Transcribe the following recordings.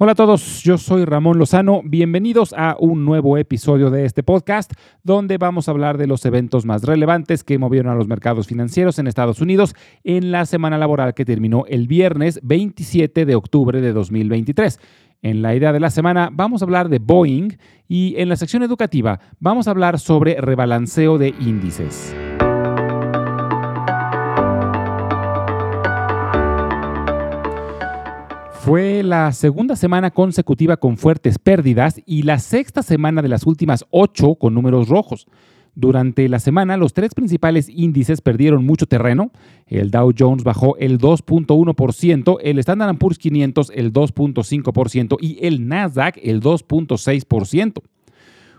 Hola a todos, yo soy Ramón Lozano. Bienvenidos a un nuevo episodio de este podcast donde vamos a hablar de los eventos más relevantes que movieron a los mercados financieros en Estados Unidos en la semana laboral que terminó el viernes 27 de octubre de 2023. En la idea de la semana vamos a hablar de Boeing y en la sección educativa vamos a hablar sobre rebalanceo de índices. Fue la segunda semana consecutiva con fuertes pérdidas y la sexta semana de las últimas ocho con números rojos. Durante la semana, los tres principales índices perdieron mucho terreno. El Dow Jones bajó el 2.1%, el Standard Poor's 500 el 2.5% y el Nasdaq el 2.6%.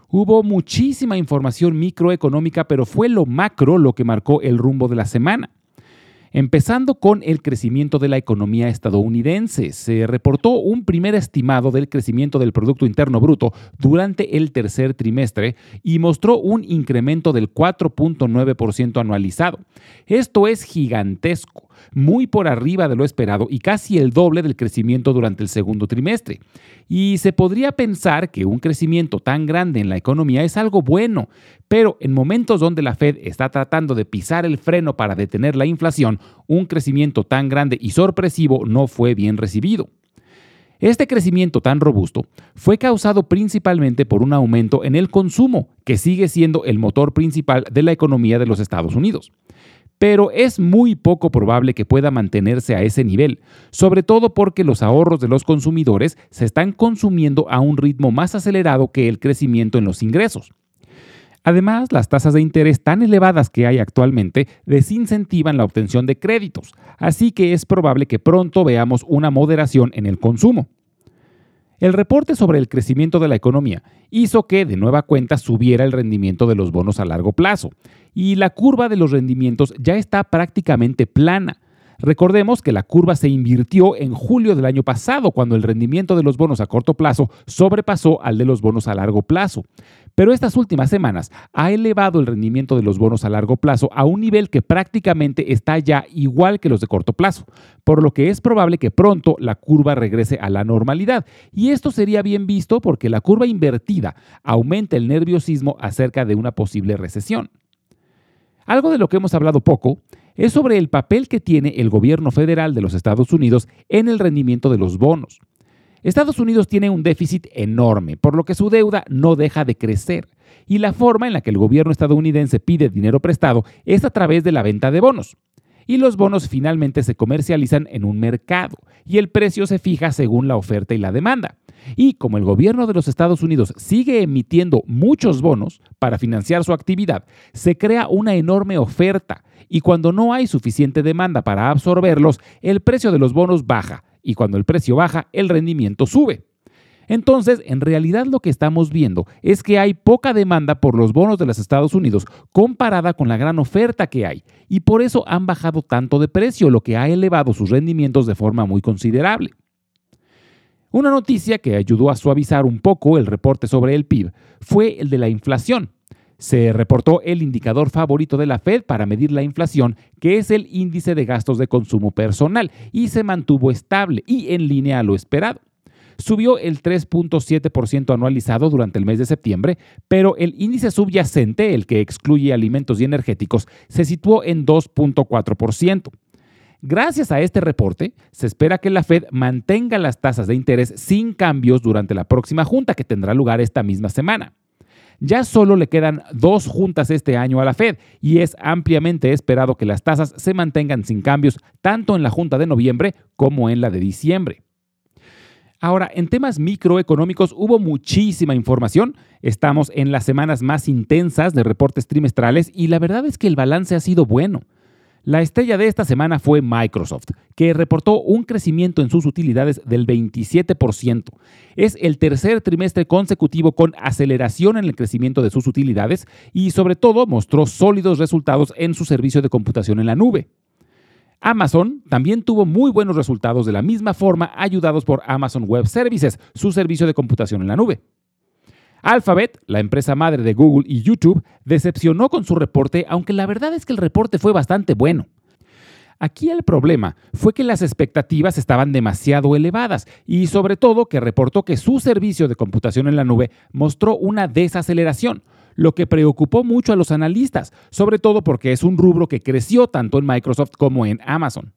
Hubo muchísima información microeconómica, pero fue lo macro lo que marcó el rumbo de la semana. Empezando con el crecimiento de la economía estadounidense, se reportó un primer estimado del crecimiento del Producto Interno Bruto durante el tercer trimestre y mostró un incremento del 4.9% anualizado. Esto es gigantesco muy por arriba de lo esperado y casi el doble del crecimiento durante el segundo trimestre. Y se podría pensar que un crecimiento tan grande en la economía es algo bueno, pero en momentos donde la Fed está tratando de pisar el freno para detener la inflación, un crecimiento tan grande y sorpresivo no fue bien recibido. Este crecimiento tan robusto fue causado principalmente por un aumento en el consumo, que sigue siendo el motor principal de la economía de los Estados Unidos pero es muy poco probable que pueda mantenerse a ese nivel, sobre todo porque los ahorros de los consumidores se están consumiendo a un ritmo más acelerado que el crecimiento en los ingresos. Además, las tasas de interés tan elevadas que hay actualmente desincentivan la obtención de créditos, así que es probable que pronto veamos una moderación en el consumo. El reporte sobre el crecimiento de la economía hizo que de nueva cuenta subiera el rendimiento de los bonos a largo plazo, y la curva de los rendimientos ya está prácticamente plana. Recordemos que la curva se invirtió en julio del año pasado, cuando el rendimiento de los bonos a corto plazo sobrepasó al de los bonos a largo plazo. Pero estas últimas semanas ha elevado el rendimiento de los bonos a largo plazo a un nivel que prácticamente está ya igual que los de corto plazo, por lo que es probable que pronto la curva regrese a la normalidad. Y esto sería bien visto porque la curva invertida aumenta el nerviosismo acerca de una posible recesión. Algo de lo que hemos hablado poco es sobre el papel que tiene el gobierno federal de los Estados Unidos en el rendimiento de los bonos. Estados Unidos tiene un déficit enorme, por lo que su deuda no deja de crecer, y la forma en la que el gobierno estadounidense pide dinero prestado es a través de la venta de bonos. Y los bonos finalmente se comercializan en un mercado, y el precio se fija según la oferta y la demanda. Y como el gobierno de los Estados Unidos sigue emitiendo muchos bonos para financiar su actividad, se crea una enorme oferta y cuando no hay suficiente demanda para absorberlos, el precio de los bonos baja y cuando el precio baja, el rendimiento sube. Entonces, en realidad lo que estamos viendo es que hay poca demanda por los bonos de los Estados Unidos comparada con la gran oferta que hay, y por eso han bajado tanto de precio, lo que ha elevado sus rendimientos de forma muy considerable. Una noticia que ayudó a suavizar un poco el reporte sobre el PIB fue el de la inflación. Se reportó el indicador favorito de la Fed para medir la inflación, que es el índice de gastos de consumo personal, y se mantuvo estable y en línea a lo esperado. Subió el 3.7% anualizado durante el mes de septiembre, pero el índice subyacente, el que excluye alimentos y energéticos, se situó en 2.4%. Gracias a este reporte, se espera que la Fed mantenga las tasas de interés sin cambios durante la próxima junta que tendrá lugar esta misma semana. Ya solo le quedan dos juntas este año a la Fed y es ampliamente esperado que las tasas se mantengan sin cambios tanto en la junta de noviembre como en la de diciembre. Ahora, en temas microeconómicos hubo muchísima información. Estamos en las semanas más intensas de reportes trimestrales y la verdad es que el balance ha sido bueno. La estrella de esta semana fue Microsoft, que reportó un crecimiento en sus utilidades del 27%. Es el tercer trimestre consecutivo con aceleración en el crecimiento de sus utilidades y sobre todo mostró sólidos resultados en su servicio de computación en la nube. Amazon también tuvo muy buenos resultados de la misma forma ayudados por Amazon Web Services, su servicio de computación en la nube. Alphabet, la empresa madre de Google y YouTube, decepcionó con su reporte, aunque la verdad es que el reporte fue bastante bueno. Aquí el problema fue que las expectativas estaban demasiado elevadas y sobre todo que reportó que su servicio de computación en la nube mostró una desaceleración, lo que preocupó mucho a los analistas, sobre todo porque es un rubro que creció tanto en Microsoft como en Amazon.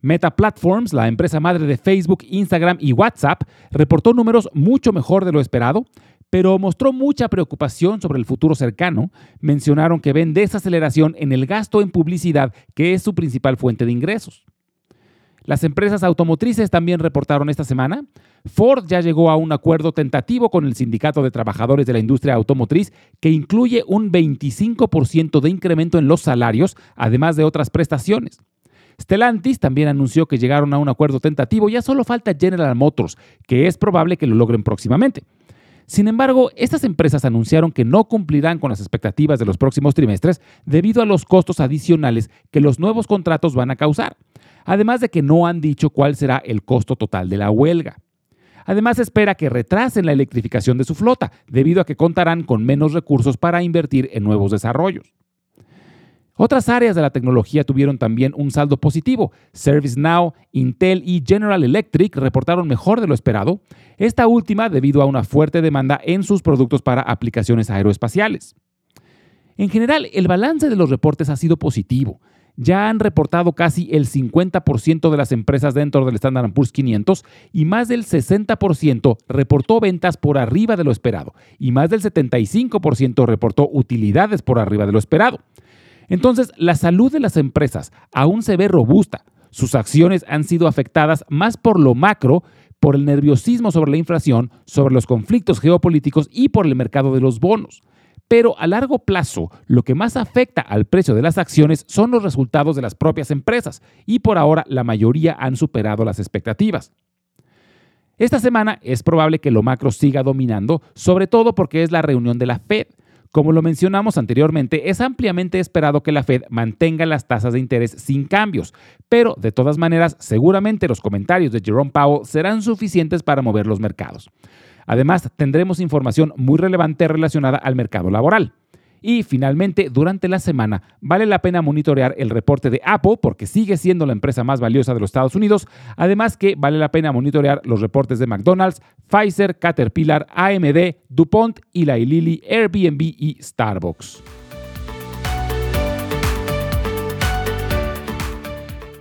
Meta Platforms, la empresa madre de Facebook, Instagram y WhatsApp, reportó números mucho mejor de lo esperado, pero mostró mucha preocupación sobre el futuro cercano. Mencionaron que ven desaceleración en el gasto en publicidad, que es su principal fuente de ingresos. Las empresas automotrices también reportaron esta semana. Ford ya llegó a un acuerdo tentativo con el Sindicato de Trabajadores de la Industria Automotriz que incluye un 25% de incremento en los salarios, además de otras prestaciones. Stellantis también anunció que llegaron a un acuerdo tentativo, ya solo falta General Motors, que es probable que lo logren próximamente. Sin embargo, estas empresas anunciaron que no cumplirán con las expectativas de los próximos trimestres debido a los costos adicionales que los nuevos contratos van a causar, además de que no han dicho cuál será el costo total de la huelga. Además, espera que retrasen la electrificación de su flota, debido a que contarán con menos recursos para invertir en nuevos desarrollos. Otras áreas de la tecnología tuvieron también un saldo positivo. ServiceNow, Intel y General Electric reportaron mejor de lo esperado, esta última debido a una fuerte demanda en sus productos para aplicaciones aeroespaciales. En general, el balance de los reportes ha sido positivo. Ya han reportado casi el 50% de las empresas dentro del Standard Poor's 500 y más del 60% reportó ventas por arriba de lo esperado y más del 75% reportó utilidades por arriba de lo esperado. Entonces, la salud de las empresas aún se ve robusta. Sus acciones han sido afectadas más por lo macro, por el nerviosismo sobre la inflación, sobre los conflictos geopolíticos y por el mercado de los bonos. Pero a largo plazo, lo que más afecta al precio de las acciones son los resultados de las propias empresas, y por ahora la mayoría han superado las expectativas. Esta semana es probable que lo macro siga dominando, sobre todo porque es la reunión de la Fed. Como lo mencionamos anteriormente, es ampliamente esperado que la Fed mantenga las tasas de interés sin cambios, pero de todas maneras, seguramente los comentarios de Jerome Powell serán suficientes para mover los mercados. Además, tendremos información muy relevante relacionada al mercado laboral. Y finalmente, durante la semana, vale la pena monitorear el reporte de Apple porque sigue siendo la empresa más valiosa de los Estados Unidos. Además que vale la pena monitorear los reportes de McDonald's, Pfizer, Caterpillar, AMD, DuPont, Eli Lilly, Airbnb y Starbucks.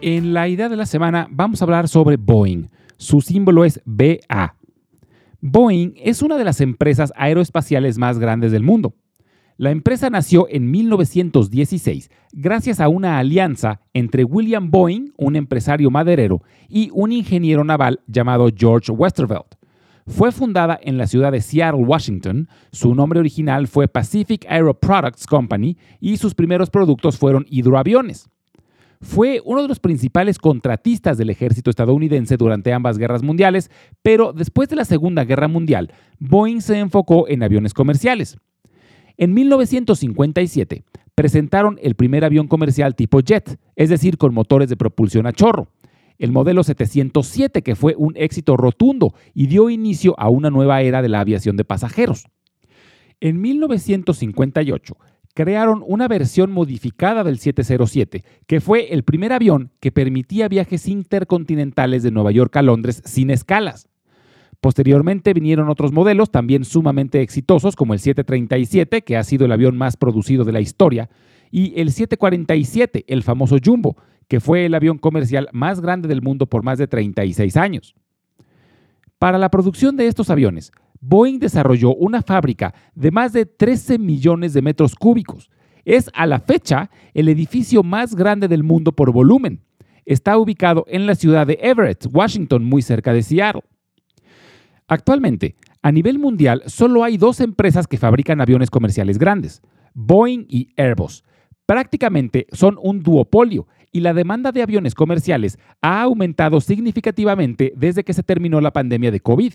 En la idea de la semana vamos a hablar sobre Boeing. Su símbolo es BA. Boeing es una de las empresas aeroespaciales más grandes del mundo. La empresa nació en 1916 gracias a una alianza entre William Boeing, un empresario maderero, y un ingeniero naval llamado George Westervelt. Fue fundada en la ciudad de Seattle, Washington. Su nombre original fue Pacific Aero Products Company y sus primeros productos fueron hidroaviones. Fue uno de los principales contratistas del ejército estadounidense durante ambas guerras mundiales, pero después de la Segunda Guerra Mundial, Boeing se enfocó en aviones comerciales. En 1957 presentaron el primer avión comercial tipo jet, es decir, con motores de propulsión a chorro. El modelo 707, que fue un éxito rotundo y dio inicio a una nueva era de la aviación de pasajeros. En 1958 crearon una versión modificada del 707, que fue el primer avión que permitía viajes intercontinentales de Nueva York a Londres sin escalas. Posteriormente vinieron otros modelos también sumamente exitosos como el 737, que ha sido el avión más producido de la historia, y el 747, el famoso Jumbo, que fue el avión comercial más grande del mundo por más de 36 años. Para la producción de estos aviones, Boeing desarrolló una fábrica de más de 13 millones de metros cúbicos. Es a la fecha el edificio más grande del mundo por volumen. Está ubicado en la ciudad de Everett, Washington, muy cerca de Seattle. Actualmente, a nivel mundial, solo hay dos empresas que fabrican aviones comerciales grandes, Boeing y Airbus. Prácticamente son un duopolio y la demanda de aviones comerciales ha aumentado significativamente desde que se terminó la pandemia de COVID.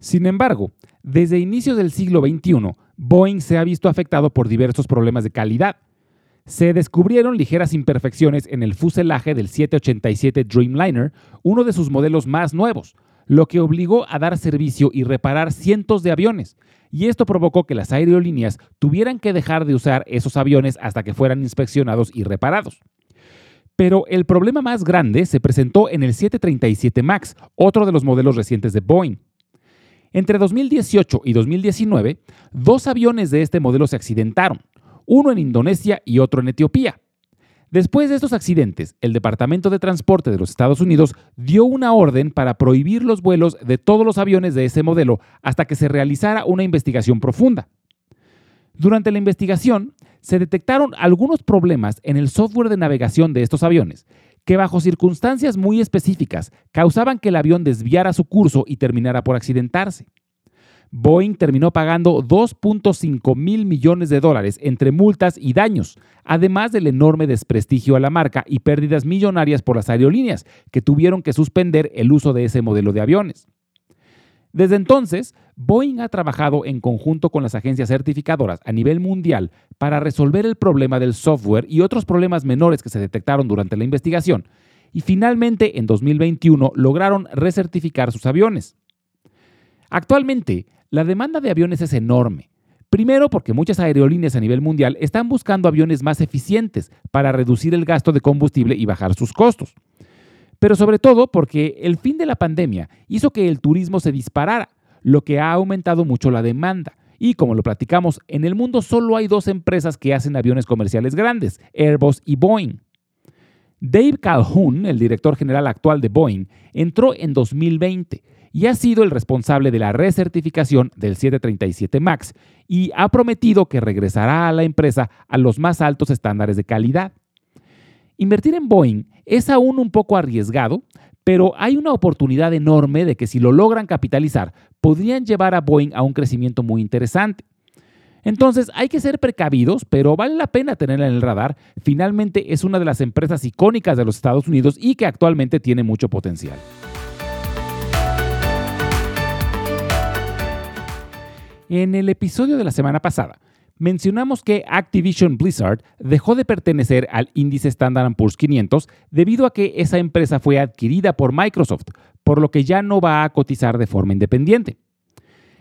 Sin embargo, desde inicios del siglo XXI, Boeing se ha visto afectado por diversos problemas de calidad. Se descubrieron ligeras imperfecciones en el fuselaje del 787 Dreamliner, uno de sus modelos más nuevos, lo que obligó a dar servicio y reparar cientos de aviones, y esto provocó que las aerolíneas tuvieran que dejar de usar esos aviones hasta que fueran inspeccionados y reparados. Pero el problema más grande se presentó en el 737 MAX, otro de los modelos recientes de Boeing. Entre 2018 y 2019, dos aviones de este modelo se accidentaron, uno en Indonesia y otro en Etiopía. Después de estos accidentes, el Departamento de Transporte de los Estados Unidos dio una orden para prohibir los vuelos de todos los aviones de ese modelo hasta que se realizara una investigación profunda. Durante la investigación, se detectaron algunos problemas en el software de navegación de estos aviones, que bajo circunstancias muy específicas causaban que el avión desviara su curso y terminara por accidentarse. Boeing terminó pagando 2.5 mil millones de dólares entre multas y daños, además del enorme desprestigio a la marca y pérdidas millonarias por las aerolíneas, que tuvieron que suspender el uso de ese modelo de aviones. Desde entonces, Boeing ha trabajado en conjunto con las agencias certificadoras a nivel mundial para resolver el problema del software y otros problemas menores que se detectaron durante la investigación, y finalmente en 2021 lograron recertificar sus aviones. Actualmente, la demanda de aviones es enorme. Primero porque muchas aerolíneas a nivel mundial están buscando aviones más eficientes para reducir el gasto de combustible y bajar sus costos. Pero sobre todo porque el fin de la pandemia hizo que el turismo se disparara, lo que ha aumentado mucho la demanda. Y como lo platicamos, en el mundo solo hay dos empresas que hacen aviones comerciales grandes, Airbus y Boeing. Dave Calhoun, el director general actual de Boeing, entró en 2020 y ha sido el responsable de la recertificación del 737 MAX y ha prometido que regresará a la empresa a los más altos estándares de calidad. Invertir en Boeing es aún un poco arriesgado, pero hay una oportunidad enorme de que si lo logran capitalizar, podrían llevar a Boeing a un crecimiento muy interesante. Entonces hay que ser precavidos, pero vale la pena tenerla en el radar. Finalmente es una de las empresas icónicas de los Estados Unidos y que actualmente tiene mucho potencial. En el episodio de la semana pasada, mencionamos que Activision Blizzard dejó de pertenecer al índice Standard Poor's 500 debido a que esa empresa fue adquirida por Microsoft, por lo que ya no va a cotizar de forma independiente.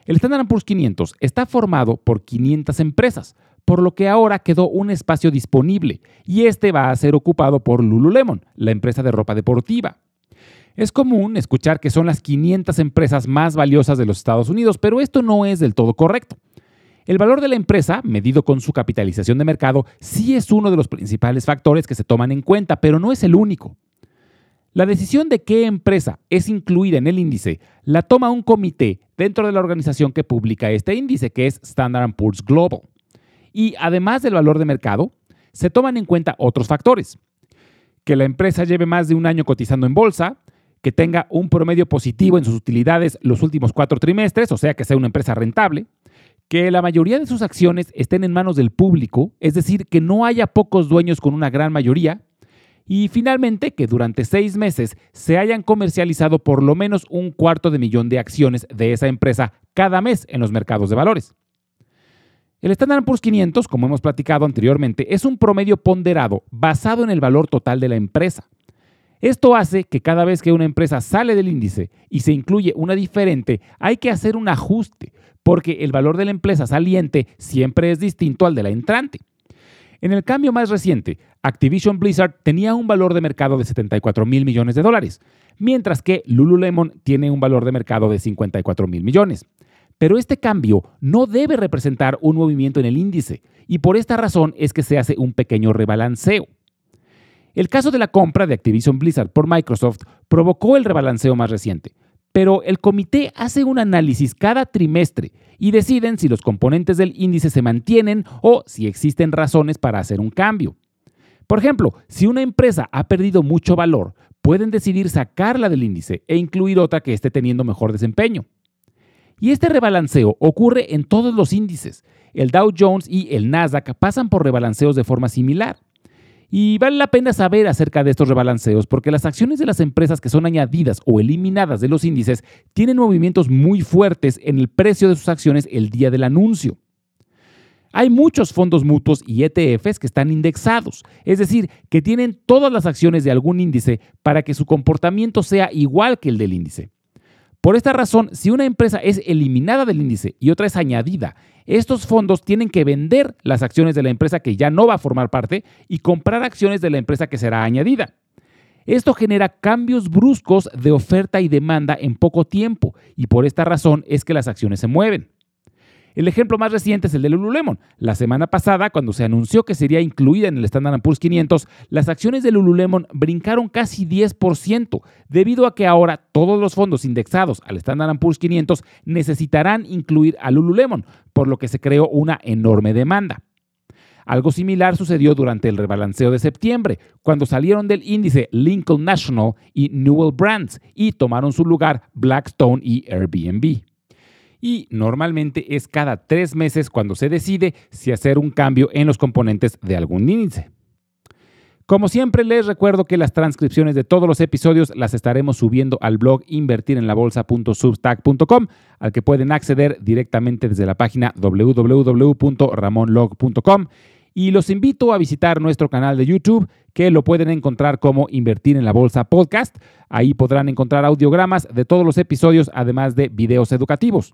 El Standard Poor's 500 está formado por 500 empresas, por lo que ahora quedó un espacio disponible y este va a ser ocupado por Lululemon, la empresa de ropa deportiva. Es común escuchar que son las 500 empresas más valiosas de los Estados Unidos, pero esto no es del todo correcto. El valor de la empresa, medido con su capitalización de mercado, sí es uno de los principales factores que se toman en cuenta, pero no es el único. La decisión de qué empresa es incluida en el índice la toma un comité dentro de la organización que publica este índice, que es Standard Poor's Global. Y además del valor de mercado, se toman en cuenta otros factores. Que la empresa lleve más de un año cotizando en bolsa, que tenga un promedio positivo en sus utilidades los últimos cuatro trimestres, o sea que sea una empresa rentable, que la mayoría de sus acciones estén en manos del público, es decir, que no haya pocos dueños con una gran mayoría, y finalmente que durante seis meses se hayan comercializado por lo menos un cuarto de millón de acciones de esa empresa cada mes en los mercados de valores. El Standard Poor's 500, como hemos platicado anteriormente, es un promedio ponderado basado en el valor total de la empresa. Esto hace que cada vez que una empresa sale del índice y se incluye una diferente, hay que hacer un ajuste, porque el valor de la empresa saliente siempre es distinto al de la entrante. En el cambio más reciente, Activision Blizzard tenía un valor de mercado de 74 mil millones de dólares, mientras que Lululemon tiene un valor de mercado de 54 mil millones. Pero este cambio no debe representar un movimiento en el índice, y por esta razón es que se hace un pequeño rebalanceo. El caso de la compra de Activision Blizzard por Microsoft provocó el rebalanceo más reciente, pero el comité hace un análisis cada trimestre y deciden si los componentes del índice se mantienen o si existen razones para hacer un cambio. Por ejemplo, si una empresa ha perdido mucho valor, pueden decidir sacarla del índice e incluir otra que esté teniendo mejor desempeño. Y este rebalanceo ocurre en todos los índices. El Dow Jones y el Nasdaq pasan por rebalanceos de forma similar. Y vale la pena saber acerca de estos rebalanceos porque las acciones de las empresas que son añadidas o eliminadas de los índices tienen movimientos muy fuertes en el precio de sus acciones el día del anuncio. Hay muchos fondos mutuos y ETFs que están indexados, es decir, que tienen todas las acciones de algún índice para que su comportamiento sea igual que el del índice. Por esta razón, si una empresa es eliminada del índice y otra es añadida, estos fondos tienen que vender las acciones de la empresa que ya no va a formar parte y comprar acciones de la empresa que será añadida. Esto genera cambios bruscos de oferta y demanda en poco tiempo y por esta razón es que las acciones se mueven. El ejemplo más reciente es el de Lululemon. La semana pasada, cuando se anunció que sería incluida en el Standard Poor's 500, las acciones de Lululemon brincaron casi 10%, debido a que ahora todos los fondos indexados al Standard Poor's 500 necesitarán incluir a Lululemon, por lo que se creó una enorme demanda. Algo similar sucedió durante el rebalanceo de septiembre, cuando salieron del índice Lincoln National y Newell Brands y tomaron su lugar Blackstone y Airbnb y normalmente es cada tres meses cuando se decide si hacer un cambio en los componentes de algún índice. Como siempre, les recuerdo que las transcripciones de todos los episodios las estaremos subiendo al blog invertirenlabolsa.substack.com, al que pueden acceder directamente desde la página www.ramonlog.com. Y los invito a visitar nuestro canal de YouTube, que lo pueden encontrar como Invertir en la Bolsa Podcast. Ahí podrán encontrar audiogramas de todos los episodios, además de videos educativos.